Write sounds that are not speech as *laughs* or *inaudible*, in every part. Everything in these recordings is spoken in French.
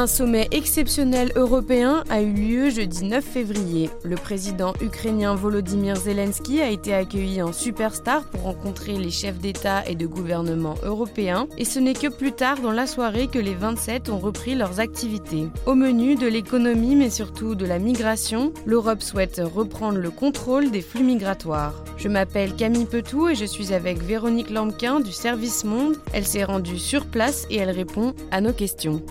Un sommet exceptionnel européen a eu lieu jeudi 9 février. Le président ukrainien Volodymyr Zelensky a été accueilli en superstar pour rencontrer les chefs d'État et de gouvernement européens. Et ce n'est que plus tard dans la soirée que les 27 ont repris leurs activités. Au menu de l'économie mais surtout de la migration, l'Europe souhaite reprendre le contrôle des flux migratoires. Je m'appelle Camille Petou et je suis avec Véronique Lamquin du Service Monde. Elle s'est rendue sur place et elle répond à nos questions.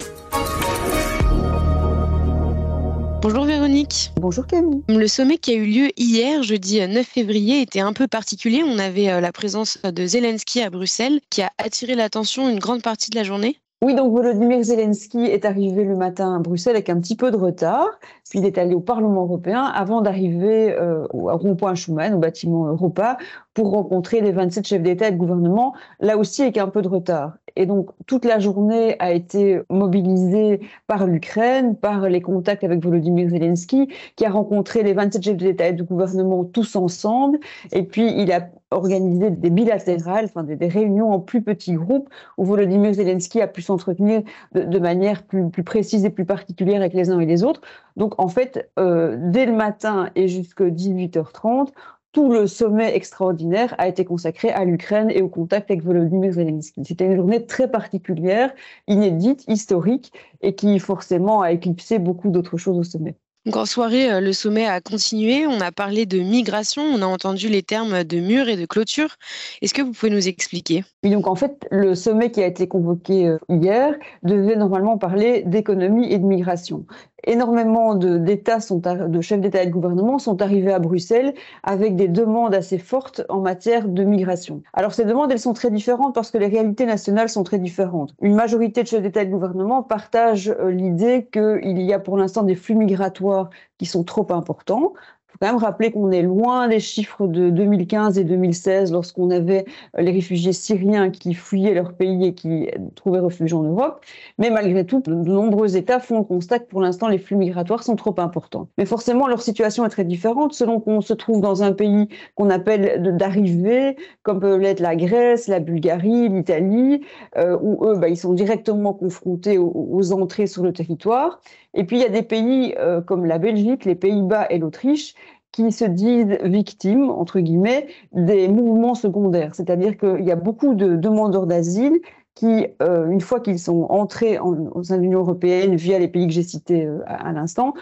Bonjour Véronique. Bonjour Camille. Le sommet qui a eu lieu hier, jeudi 9 février, était un peu particulier. On avait euh, la présence de Zelensky à Bruxelles qui a attiré l'attention une grande partie de la journée. Oui, donc Volodymyr Zelensky est arrivé le matin à Bruxelles avec un petit peu de retard, puis il est allé au Parlement européen avant d'arriver euh, au rond-point Schuman, au bâtiment Europa, pour rencontrer les 27 chefs d'État et de gouvernement, là aussi avec un peu de retard. Et donc toute la journée a été mobilisée par l'Ukraine, par les contacts avec Volodymyr Zelensky, qui a rencontré les 27 chefs d'État et de gouvernement tous ensemble, et puis il a organisé des bilatérales, enfin des, réunions en plus petits groupes où Volodymyr Zelensky a pu s'entretenir de, manière plus, précise et plus particulière avec les uns et les autres. Donc en fait, euh, dès le matin et jusqu'à 18h30, tout le sommet extraordinaire a été consacré à l'Ukraine et au contact avec Volodymyr Zelensky. C'était une journée très particulière, inédite, historique et qui forcément a éclipsé beaucoup d'autres choses au sommet. Donc en soirée, euh, le sommet a continué. On a parlé de migration, on a entendu les termes de mur et de clôture. Est-ce que vous pouvez nous expliquer? Oui, donc en fait, le sommet qui a été convoqué euh, hier devait normalement parler d'économie et de migration énormément d'États sont de chefs d'État et de gouvernement sont arrivés à Bruxelles avec des demandes assez fortes en matière de migration. Alors ces demandes, elles sont très différentes parce que les réalités nationales sont très différentes. Une majorité de chefs d'État et de gouvernement partagent euh, l'idée qu'il y a pour l'instant des flux migratoires qui sont trop importants, faut quand même rappeler qu'on est loin des chiffres de 2015 et 2016 lorsqu'on avait euh, les réfugiés syriens qui fuyaient leur pays et qui trouvaient refuge en Europe. Mais malgré tout, de nombreux États font le constat que pour l'instant, les flux migratoires sont trop importants. Mais forcément, leur situation est très différente selon qu'on se trouve dans un pays qu'on appelle d'arrivée, comme peut l'être la Grèce, la Bulgarie, l'Italie, euh, où eux, bah, ils sont directement confrontés aux, entrées sur le territoire. Et puis, il y a des pays euh, comme la Belgique, les Pays-Bas et l'Autriche qui se disent victimes, entre guillemets, des mouvements secondaires. C'est-à-dire qu'il y a beaucoup de demandeurs d'asile qui, euh, une fois qu'ils sont entrés en, au sein de l'Union européenne via les pays que j'ai cités euh, à, l'instant,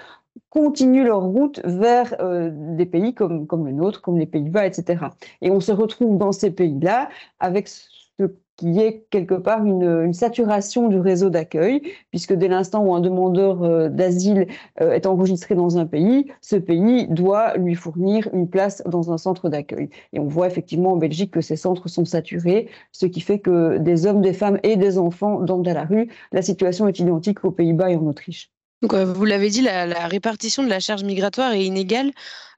continuent leur route vers des pays comme, comme le nôtre, comme les Pays-Bas, etc. Et on se retrouve dans ces pays-là avec ce qu'il y ait quelque part une, saturation du réseau d'accueil, puisque dès l'instant où un demandeur euh, d'asile euh, est enregistré dans un pays, ce pays doit lui fournir une place dans un centre d'accueil. Et on voit effectivement en Belgique que ces centres sont saturés, ce qui fait que des hommes, des femmes et des enfants dorment à la rue. La situation est identique aux Pays-Bas et en Autriche. Donc, euh, vous l'avez dit, la, la, répartition de la charge migratoire est inégale.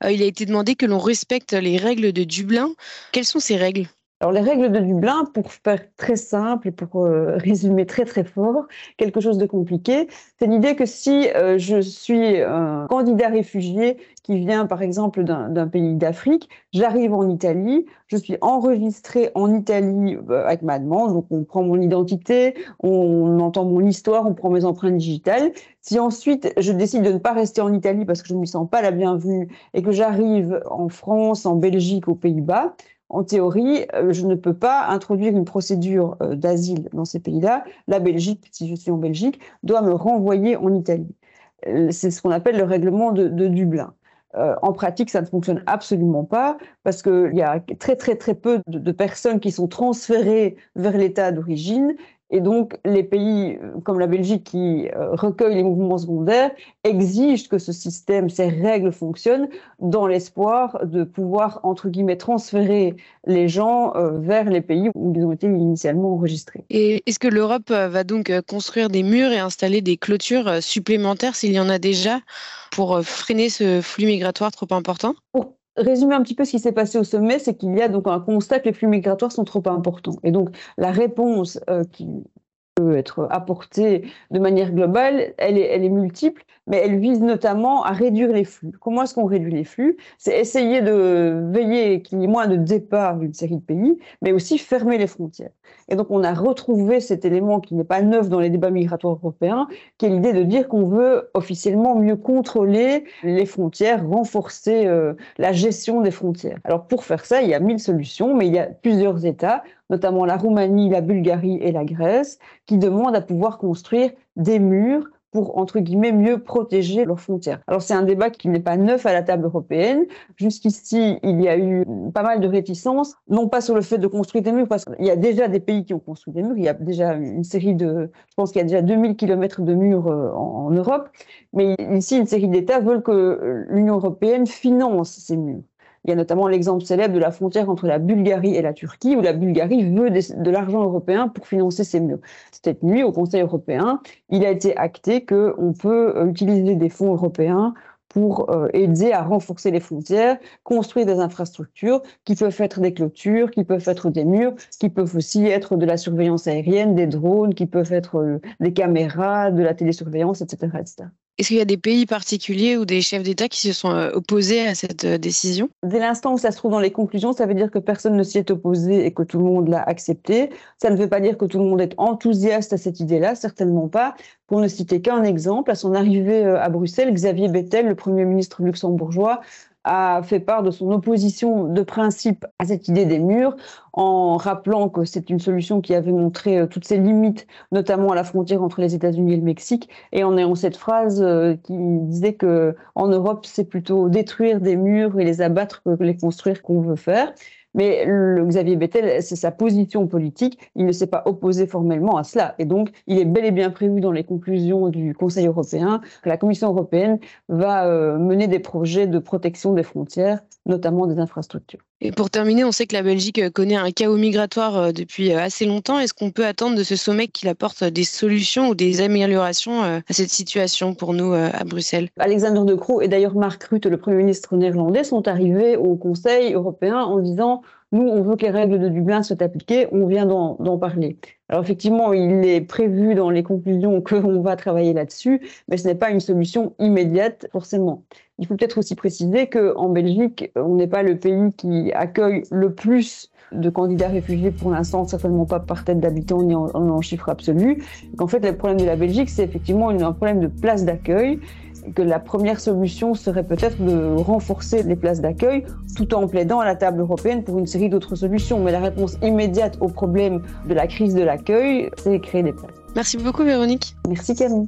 il a été demandé que l'on respecte les règles de Dublin. Quelles sont ces règles? Alors les règles de Dublin, pour faire très simple et pour euh, résumer très très fort quelque chose de compliqué, c'est l'idée que si euh, je suis un candidat réfugié qui vient par exemple d'un pays d'Afrique, j'arrive en Italie, je suis enregistré en Italie euh, avec ma demande, donc on prend mon identité, on entend mon histoire, on prend mes empreintes digitales. Si ensuite je décide de ne pas rester en Italie parce que je ne me sens pas la bienvenue et que j'arrive en France, en Belgique, aux Pays-Bas, en théorie, euh, je ne peux pas introduire une procédure euh, d'asile dans ces pays-là. La Belgique, si je suis en Belgique, doit me renvoyer en Italie. Euh, c'est ce qu'on appelle le règlement de, Dublin. en pratique, ça ne fonctionne absolument pas parce qu'il y a très très très peu de personnes qui sont transférées vers l'État d'origine et donc, les pays euh, comme la Belgique qui euh, recueillent les mouvements secondaires exigent que ce système, ces règles fonctionnent dans l'espoir de pouvoir, entre guillemets, transférer les gens euh, vers les pays où ils ont été initialement enregistrés. Et est-ce que l'Europe va donc construire des murs et installer des clôtures supplémentaires s'il y en a déjà pour freiner ce flux migratoire trop important? Résumer un petit peu ce qui s'est passé au sommet, c'est qu'il y a donc un constat que les flux migratoires sont trop importants. Et donc la réponse euh, qui être apportée de manière globale, elle est, elle est multiple, mais elle vise notamment à réduire les flux. Comment est-ce qu'on réduit les flux? C'est essayer de veiller qu'il y ait moins de départs d'une série de pays, mais aussi fermer les frontières. Et donc on a retrouvé cet élément qui n'est pas neuf dans les débats migratoires européens, qui est l'idée de dire qu'on veut officiellement mieux contrôler les frontières, renforcer euh, la gestion des frontières. Alors pour faire ça, il y a mille solutions, mais il y a plusieurs États, notamment la Roumanie, la Bulgarie et la Grèce, qui demandent à pouvoir construire des murs pour, entre guillemets, mieux protéger leurs frontières. Alors c'est un débat qui n'est pas neuf à la table européenne. Jusqu'ici, il y a eu pas mal de réticences, non pas sur le fait de construire des murs, parce qu'il y a déjà des pays qui ont construit des murs, il y a déjà une série de, je pense qu'il y a déjà 2000 kilomètres de murs euh, en, en Europe, mais ici, une série d'États veulent que l'Union européenne finance ces murs. Il y a notamment l'exemple célèbre de la frontière entre la Bulgarie et la Turquie, où la Bulgarie veut de l'argent européen pour financer ses murs. Cette nuit, au Conseil européen, il a été acté qu'on peut euh, utiliser des fonds européens pour euh, aider à renforcer les frontières, construire des infrastructures qui peuvent être des clôtures, qui peuvent être des murs, qui peuvent aussi être de la surveillance aérienne, des drones, qui peuvent être euh, des caméras, de la télésurveillance, etc. etc. Est-ce qu'il y a des pays particuliers ou des chefs d'État qui se sont euh, opposés à cette euh, décision? Dès l'instant où ça se trouve dans les conclusions, ça veut dire que personne ne s'y est opposé et que tout le monde l'a accepté. Ça ne veut pas dire que tout le monde est enthousiaste à cette idée-là, certainement pas. Pour ne citer qu'un exemple, à son arrivée euh, à Bruxelles, Xavier Bettel, le Premier ministre luxembourgeois, a fait part de son opposition de principe à cette idée des murs, en rappelant que c'est une solution qui avait montré euh, toutes ses limites, notamment à la frontière entre les États-Unis et le Mexique, et en ayant cette phrase euh, qui disait que en Europe, c'est plutôt détruire des murs et les abattre que les construire qu'on veut faire. Mais le Xavier Bettel, c'est sa position politique. Il ne s'est pas opposé formellement à cela. Et donc, il est bel et bien prévu dans les conclusions du Conseil européen que la Commission européenne va euh, mener des projets de protection des frontières, notamment des infrastructures. Et pour terminer, on sait que la Belgique euh, connaît un chaos migratoire euh, depuis assez longtemps. Est-ce qu'on peut attendre de ce sommet qu'il apporte des solutions ou des améliorations à cette situation pour nous à Bruxelles? Alexander De Croo et d'ailleurs Mark Rutte, le Premier ministre néerlandais, sont arrivés au Conseil européen en disant nous, on veut que les règles de Dublin soient appliquées, on vient d'en parler. Alors effectivement, il est prévu dans les conclusions *laughs* qu'on va travailler là-dessus, mais ce n'est pas une solution immédiate forcément. Il faut peut-être aussi préciser qu'en Belgique, on n'est pas le pays qui accueille le plus de candidats réfugiés pour l'instant, certainement pas par tête d'habitants ni en, en, chiffre absolu. En fait, le problème de la Belgique, c'est effectivement un problème de place d'accueil que la première solution serait peut-être de renforcer les places d'accueil tout en plaidant à la table européenne pour une série d'autres solutions. Mais la réponse immédiate au problème de la crise de l'accueil, c'est créer des places. Merci beaucoup Véronique. Merci Camille.